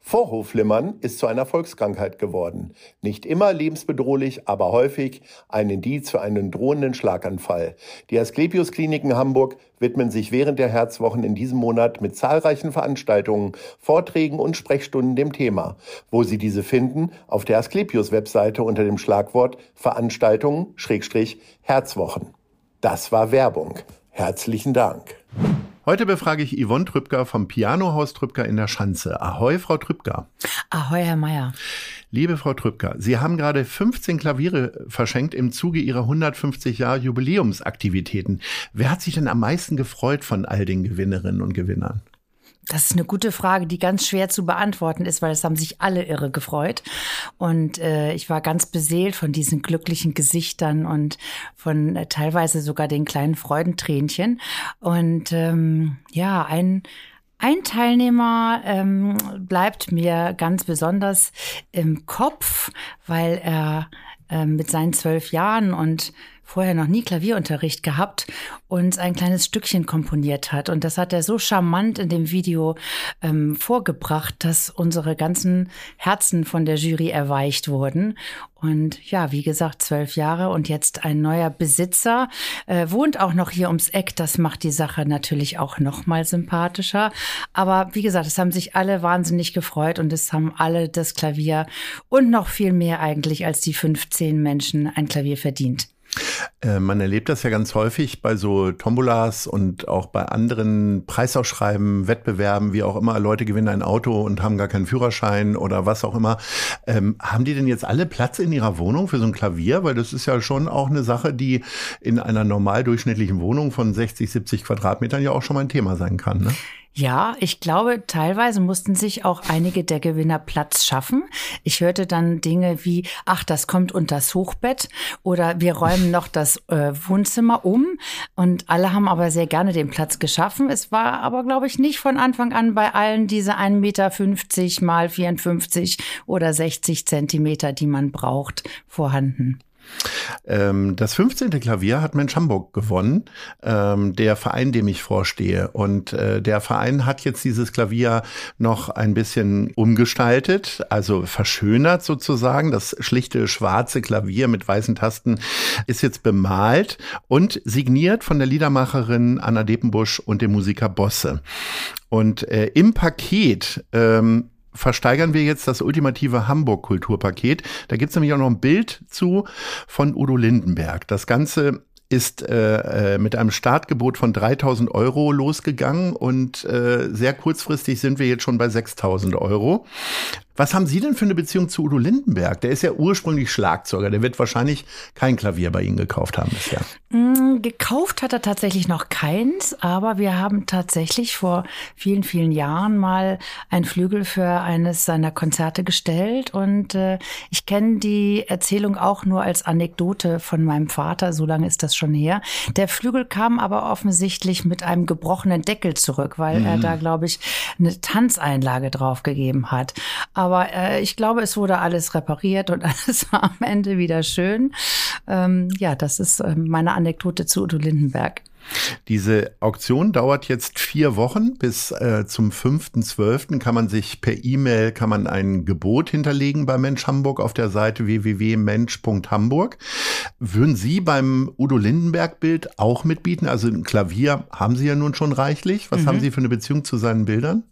Vorhofflimmern ist zu einer Volkskrankheit geworden. Nicht immer lebensbedrohlich, aber häufig ein Indiz für einen drohenden Schlaganfall. Die Asklepios Kliniken Hamburg widmen sich während der Herzwochen in diesem Monat mit zahlreichen Veranstaltungen, Vorträgen und Sprechstunden dem Thema. Wo Sie diese finden? Auf der Asklepios Webseite unter dem Schlagwort Veranstaltungen Schrägstrich Herzwochen. Das war Werbung. Herzlichen Dank. Heute befrage ich Yvonne Trübker vom Pianohaus Trübker in der Schanze. Ahoi, Frau Trübker. Ahoi, Herr Meier. Liebe Frau Trübker, Sie haben gerade 15 Klaviere verschenkt im Zuge Ihrer 150 Jahre Jubiläumsaktivitäten. Wer hat sich denn am meisten gefreut von all den Gewinnerinnen und Gewinnern? Das ist eine gute Frage, die ganz schwer zu beantworten ist, weil es haben sich alle irre gefreut. Und äh, ich war ganz beseelt von diesen glücklichen Gesichtern und von äh, teilweise sogar den kleinen Freudentränchen. Und ähm, ja, ein ein Teilnehmer ähm, bleibt mir ganz besonders im Kopf, weil er äh, mit seinen zwölf Jahren und vorher noch nie Klavierunterricht gehabt und ein kleines Stückchen komponiert hat. Und das hat er so charmant in dem Video ähm, vorgebracht, dass unsere ganzen Herzen von der Jury erweicht wurden. Und ja, wie gesagt, zwölf Jahre und jetzt ein neuer Besitzer, äh, wohnt auch noch hier ums Eck. Das macht die Sache natürlich auch noch mal sympathischer. Aber wie gesagt, es haben sich alle wahnsinnig gefreut und es haben alle das Klavier und noch viel mehr eigentlich als die 15 Menschen ein Klavier verdient. Äh, man erlebt das ja ganz häufig bei so Tombolas und auch bei anderen Preisausschreiben, Wettbewerben, wie auch immer. Leute gewinnen ein Auto und haben gar keinen Führerschein oder was auch immer. Ähm, haben die denn jetzt alle Platz in ihrer Wohnung für so ein Klavier? Weil das ist ja schon auch eine Sache, die in einer normal durchschnittlichen Wohnung von 60, 70 Quadratmetern ja auch schon mal ein Thema sein kann. Ne? Ja, ich glaube, teilweise mussten sich auch einige der Gewinner Platz schaffen. Ich hörte dann Dinge wie, ach, das kommt unter das Hochbett oder wir räumen noch das äh, Wohnzimmer um. Und alle haben aber sehr gerne den Platz geschaffen. Es war aber, glaube ich, nicht von Anfang an bei allen diese 1,50 Meter mal 54 oder 60 Zentimeter, die man braucht, vorhanden. Ähm, das 15. Klavier hat Mensch Hamburg gewonnen, ähm, der Verein, dem ich vorstehe. Und äh, der Verein hat jetzt dieses Klavier noch ein bisschen umgestaltet, also verschönert sozusagen. Das schlichte schwarze Klavier mit weißen Tasten ist jetzt bemalt und signiert von der Liedermacherin Anna Depenbusch und dem Musiker Bosse. Und äh, im Paket ähm, versteigern wir jetzt das ultimative Hamburg-Kulturpaket. Da gibt's nämlich auch noch ein Bild zu von Udo Lindenberg. Das Ganze ist äh, äh mit einem Startgebot von 3000 Euro losgegangen und äh, sehr kurzfristig sind wir jetzt schon bei 6000 Euro. Was haben Sie denn für eine Beziehung zu Udo Lindenberg? Der ist ja ursprünglich Schlagzeuger. Der wird wahrscheinlich kein Klavier bei Ihnen gekauft haben bisher. Mm, gekauft hat er tatsächlich noch keins, aber wir haben tatsächlich vor vielen, vielen Jahren mal ein Flügel für eines seiner Konzerte gestellt und äh, ich kenne die Erzählung auch nur als Anekdote von meinem Vater, so lange ist das schon her. Der Flügel kam aber offensichtlich mit einem gebrochenen Deckel zurück, weil mhm. er da, glaube ich, eine Tanzeinlage draufgegeben hat. Aber aber äh, ich glaube, es wurde alles repariert und alles war am Ende wieder schön. Ähm, ja, das ist äh, meine Anekdote zu Udo Lindenberg. Diese Auktion dauert jetzt vier Wochen. Bis äh, zum 5.12. kann man sich per E-Mail, kann man ein Gebot hinterlegen bei Mensch Hamburg auf der Seite www.mensch.hamburg. Würden Sie beim Udo Lindenberg Bild auch mitbieten? Also ein Klavier haben Sie ja nun schon reichlich. Was mhm. haben Sie für eine Beziehung zu seinen Bildern?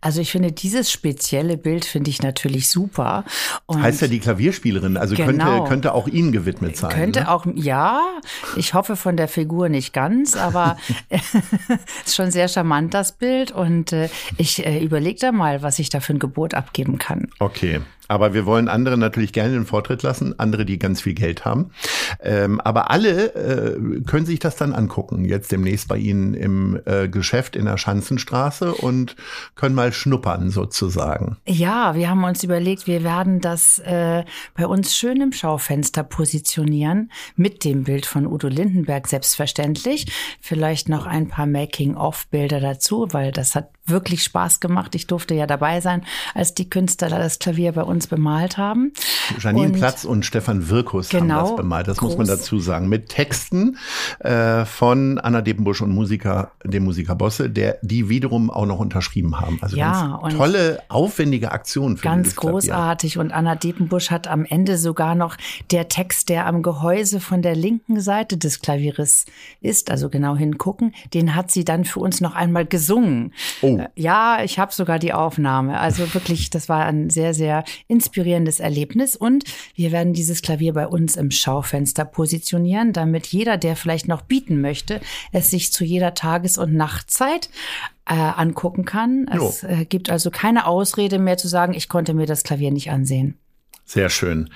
Also ich finde dieses spezielle Bild finde ich natürlich super. Und heißt ja die Klavierspielerin, also genau, könnte, könnte auch Ihnen gewidmet sein. Könnte ne? auch, ja. Ich hoffe von der Figur nicht ganz, aber ist schon sehr charmant das Bild und äh, ich äh, überlege da mal, was ich da für ein Gebot abgeben kann. Okay. Aber wir wollen andere natürlich gerne den Vortritt lassen, andere, die ganz viel Geld haben. Ähm, aber alle äh, können sich das dann angucken, jetzt demnächst bei Ihnen im äh, Geschäft in der Schanzenstraße und können mal schnuppern sozusagen. Ja, wir haben uns überlegt, wir werden das äh, bei uns schön im Schaufenster positionieren, mit dem Bild von Udo Lindenberg selbstverständlich. Vielleicht noch ein paar Making-of-Bilder dazu, weil das hat wirklich Spaß gemacht. Ich durfte ja dabei sein, als die Künstler das Klavier bei uns bemalt haben. Janine und Platz und Stefan Wirkus genau, haben das bemalt, das groß. muss man dazu sagen. Mit Texten äh, von Anna Depenbusch und Musiker, dem Musiker Bosse, der die wiederum auch noch unterschrieben haben. Also ja, tolle, aufwendige Aktion für Ganz großartig. Und Anna Depenbusch hat am Ende sogar noch der Text, der am Gehäuse von der linken Seite des Klavieres ist, also genau hingucken, den hat sie dann für uns noch einmal gesungen. Oh. Oh. Ja, ich habe sogar die Aufnahme. Also wirklich, das war ein sehr, sehr inspirierendes Erlebnis. Und wir werden dieses Klavier bei uns im Schaufenster positionieren, damit jeder, der vielleicht noch bieten möchte, es sich zu jeder Tages- und Nachtzeit äh, angucken kann. Es äh, gibt also keine Ausrede mehr zu sagen, ich konnte mir das Klavier nicht ansehen. Sehr schön.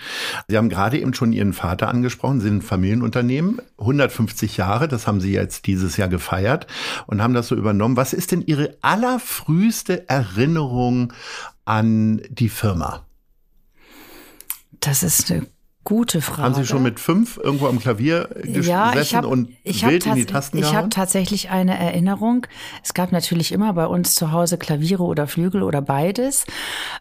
Sie haben gerade eben schon Ihren Vater angesprochen, Sie sind ein Familienunternehmen, 150 Jahre, das haben Sie jetzt dieses Jahr gefeiert und haben das so übernommen. Was ist denn Ihre allerfrüheste Erinnerung an die Firma? Das ist eine Gute Frage. Haben Sie schon mit fünf irgendwo am Klavier ja, gesessen hab, und wild in die Tasten Ich habe tatsächlich eine Erinnerung. Es gab natürlich immer bei uns zu Hause Klaviere oder Flügel oder beides.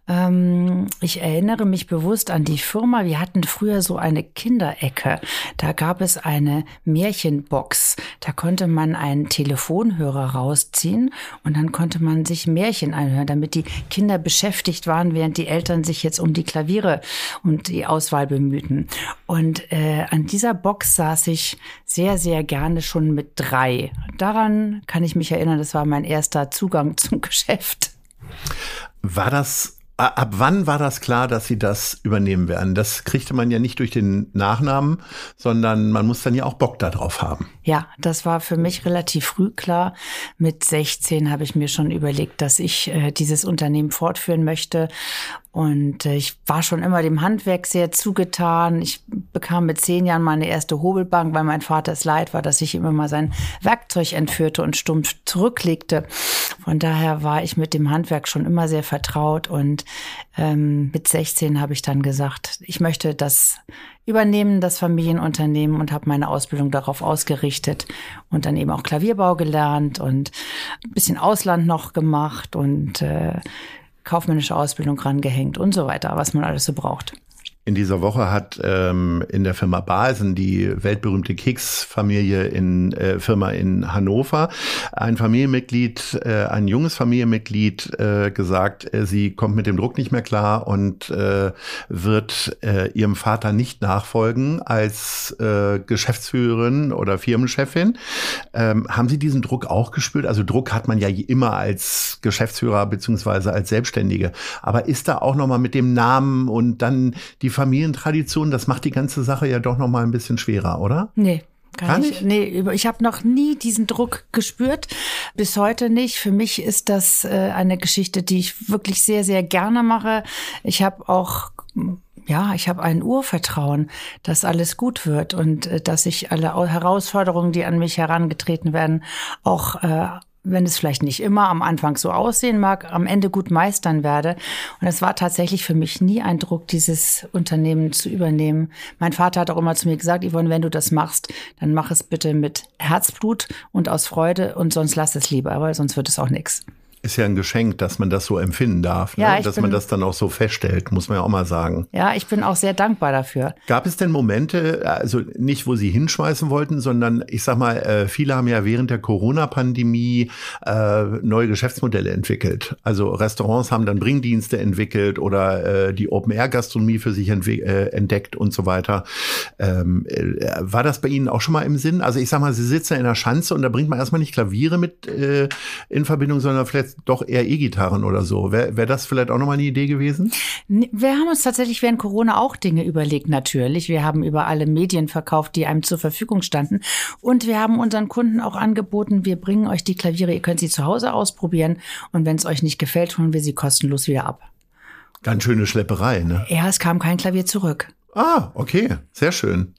Ähm, ich erinnere mich bewusst an die Firma. Wir hatten früher so eine Kinderecke. Da gab es eine Märchenbox. Da konnte man einen Telefonhörer rausziehen und dann konnte man sich Märchen anhören, damit die Kinder beschäftigt waren, während die Eltern sich jetzt um die Klaviere und die Auswahl bemühten finden. Und äh, an dieser Box saß ich sehr, sehr gerne schon mit drei. Daran kann ich mich erinnern, das war mein erster Zugang zum Geschäft. War das Ab wann war das klar, dass Sie das übernehmen werden? Das kriegte man ja nicht durch den Nachnamen, sondern man muss dann ja auch Bock darauf haben. Ja, das war für mich relativ früh klar. Mit 16 habe ich mir schon überlegt, dass ich äh, dieses Unternehmen fortführen möchte und äh, ich war schon immer dem Handwerk sehr zugetan. Ich bekam mit zehn Jahren meine erste Hobelbank, weil mein Vater es leid war, dass ich ihm immer sein Werkzeug entführte und stumpf zurücklegte. Von daher war ich mit dem Handwerk schon immer sehr vertraut. Und ähm, mit 16 habe ich dann gesagt, ich möchte das übernehmen, das Familienunternehmen und habe meine Ausbildung darauf ausgerichtet und dann eben auch Klavierbau gelernt und ein bisschen Ausland noch gemacht und äh, kaufmännische Ausbildung rangehängt und so weiter, was man alles so braucht. In dieser Woche hat ähm, in der Firma Basen, die weltberühmte Keks-Familie in äh, Firma in Hannover, ein Familienmitglied, äh, ein junges Familienmitglied äh, gesagt, äh, sie kommt mit dem Druck nicht mehr klar und äh, wird äh, ihrem Vater nicht nachfolgen als äh, Geschäftsführerin oder Firmenchefin. Ähm, haben Sie diesen Druck auch gespürt? Also Druck hat man ja immer als Geschäftsführer beziehungsweise als Selbstständige. Aber ist da auch nochmal mit dem Namen und dann die Familientradition, das macht die ganze Sache ja doch noch mal ein bisschen schwerer, oder? Nee, Gar nicht? Nee, ich habe noch nie diesen Druck gespürt, bis heute nicht. Für mich ist das äh, eine Geschichte, die ich wirklich sehr, sehr gerne mache. Ich habe auch ja, ich habe ein Urvertrauen, dass alles gut wird und äh, dass ich alle Herausforderungen, die an mich herangetreten werden, auch äh, wenn es vielleicht nicht immer am Anfang so aussehen mag, am Ende gut meistern werde. Und es war tatsächlich für mich nie ein Druck, dieses Unternehmen zu übernehmen. Mein Vater hat auch immer zu mir gesagt, Yvonne, wenn du das machst, dann mach es bitte mit Herzblut und aus Freude und sonst lass es lieber, weil sonst wird es auch nichts ist ja ein Geschenk, dass man das so empfinden darf, ne? ja, dass bin, man das dann auch so feststellt, muss man ja auch mal sagen. Ja, ich bin auch sehr dankbar dafür. Gab es denn Momente, also nicht, wo Sie hinschmeißen wollten, sondern ich sag mal, äh, viele haben ja während der Corona-Pandemie äh, neue Geschäftsmodelle entwickelt. Also Restaurants haben dann Bringdienste entwickelt oder äh, die Open-Air-Gastronomie für sich äh, entdeckt und so weiter. Ähm, äh, war das bei Ihnen auch schon mal im Sinn? Also ich sag mal, Sie sitzen in der Schanze und da bringt man erstmal nicht Klaviere mit in Verbindung, sondern vielleicht jetzt doch eher E-Gitarren oder so. Wäre wär das vielleicht auch nochmal eine Idee gewesen? Wir haben uns tatsächlich während Corona auch Dinge überlegt, natürlich. Wir haben über alle Medien verkauft, die einem zur Verfügung standen. Und wir haben unseren Kunden auch angeboten, wir bringen euch die Klaviere, ihr könnt sie zu Hause ausprobieren. Und wenn es euch nicht gefällt, holen wir sie kostenlos wieder ab. Ganz schöne Schlepperei, ne? Ja, es kam kein Klavier zurück. Ah, okay, sehr schön.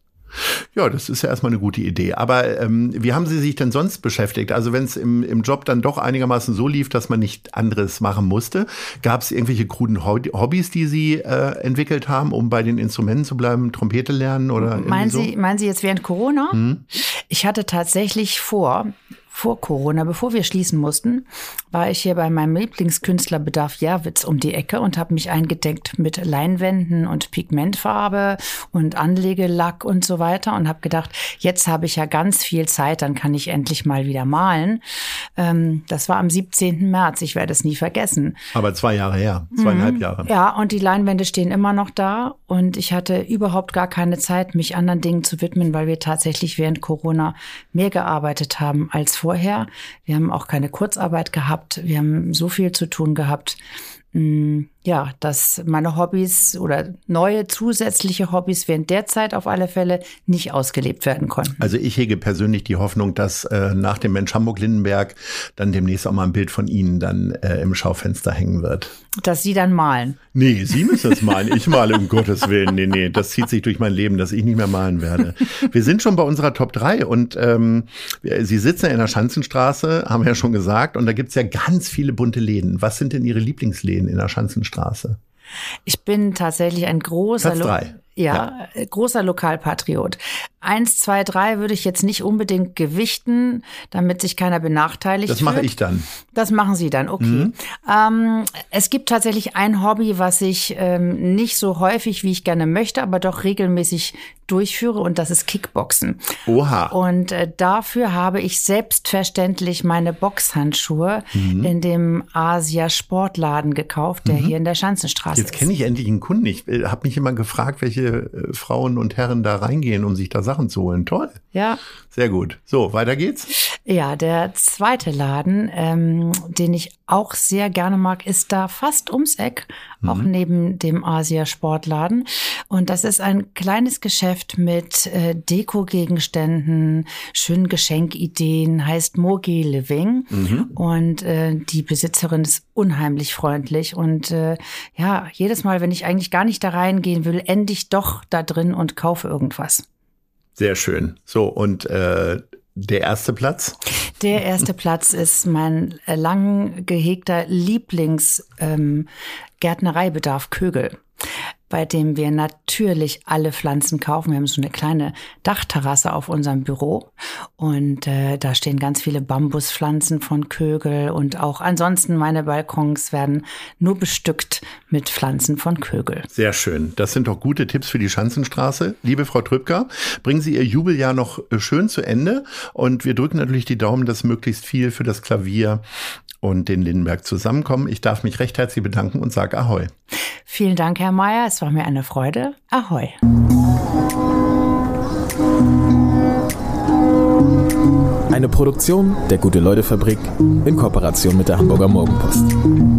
Ja, das ist ja erstmal eine gute Idee. Aber ähm, wie haben Sie sich denn sonst beschäftigt? Also wenn es im, im Job dann doch einigermaßen so lief, dass man nicht anderes machen musste, gab es irgendwelche kruden Hobbys, die Sie äh, entwickelt haben, um bei den Instrumenten zu bleiben, Trompete lernen oder meinen so? Sie, meinen Sie jetzt während Corona? Hm? Ich hatte tatsächlich vor, vor Corona, bevor wir schließen mussten, war ich hier bei meinem Lieblingskünstler Bedarf Jerwitz um die Ecke und habe mich eingedeckt mit Leinwänden und Pigmentfarbe und Anlegelack und so weiter und habe gedacht, jetzt habe ich ja ganz viel Zeit, dann kann ich endlich mal wieder malen. Ähm, das war am 17. März, ich werde es nie vergessen. Aber zwei Jahre her, zweieinhalb mhm. Jahre. Ja, und die Leinwände stehen immer noch da und ich hatte überhaupt gar keine Zeit, mich anderen Dingen zu widmen, weil wir tatsächlich während Corona mehr gearbeitet haben als vorher. Wir haben auch keine Kurzarbeit gehabt. Wir haben so viel zu tun gehabt. Mm, ja, dass meine Hobbys oder neue zusätzliche Hobbys während der Zeit auf alle Fälle nicht ausgelebt werden konnten. Also ich hege persönlich die Hoffnung, dass äh, nach dem Mensch Hamburg-Lindenberg dann demnächst auch mal ein Bild von Ihnen dann äh, im Schaufenster hängen wird. Dass Sie dann malen. Nee, Sie müssen es malen. Ich male um Gottes Willen. Nee, nee, das zieht sich durch mein Leben, dass ich nicht mehr malen werde. Wir sind schon bei unserer Top 3 und ähm, Sie sitzen ja in der Schanzenstraße, haben wir ja schon gesagt, und da gibt's ja ganz viele bunte Läden. Was sind denn Ihre Lieblingsläden in der Schanzenstraße? Ich bin tatsächlich ein großer drei. Ja, ja, großer Lokalpatriot. Eins, zwei, drei würde ich jetzt nicht unbedingt gewichten, damit sich keiner benachteiligt Das mache ich dann. Das machen Sie dann, okay. Mhm. Ähm, es gibt tatsächlich ein Hobby, was ich ähm, nicht so häufig, wie ich gerne möchte, aber doch regelmäßig durchführe und das ist Kickboxen. Oha. Und äh, dafür habe ich selbstverständlich meine Boxhandschuhe mhm. in dem Asia Sportladen gekauft, der mhm. hier in der Schanzenstraße Jetzt kenne ich endlich einen Kunden. Ich äh, habe mich immer gefragt, welche äh, Frauen und Herren da reingehen, um sich da Sachen zu holen. Toll. Ja. Sehr gut. So, weiter geht's. Ja, der zweite Laden, ähm, den ich auch sehr gerne mag, ist da fast ums Eck, mhm. auch neben dem Asia Sportladen. Und das ist ein kleines Geschäft mit äh, Deko-Gegenständen, schönen Geschenkideen, heißt Mogi Living. Mhm. Und äh, die Besitzerin ist unheimlich freundlich. Und äh, ja, jedes Mal, wenn ich eigentlich gar nicht da reingehen will, ende ich doch da drin und kaufe irgendwas. Sehr schön. So, und äh, der erste Platz? Der erste Platz ist mein lang gehegter Lieblingsgärtnereibedarf ähm, Kögel bei dem wir natürlich alle Pflanzen kaufen. Wir haben so eine kleine Dachterrasse auf unserem Büro und äh, da stehen ganz viele Bambuspflanzen von Kögel und auch ansonsten meine Balkons werden nur bestückt mit Pflanzen von Kögel. Sehr schön. Das sind doch gute Tipps für die Schanzenstraße. Liebe Frau Trübker, bringen Sie Ihr Jubeljahr noch äh, schön zu Ende und wir drücken natürlich die Daumen, dass möglichst viel für das Klavier und den Lindenberg zusammenkommen. Ich darf mich recht herzlich bedanken und sage Ahoi. Vielen Dank, Herr Mayer. Es war mir eine Freude. Ahoi. Eine Produktion der Gute-Leute-Fabrik in Kooperation mit der Hamburger Morgenpost.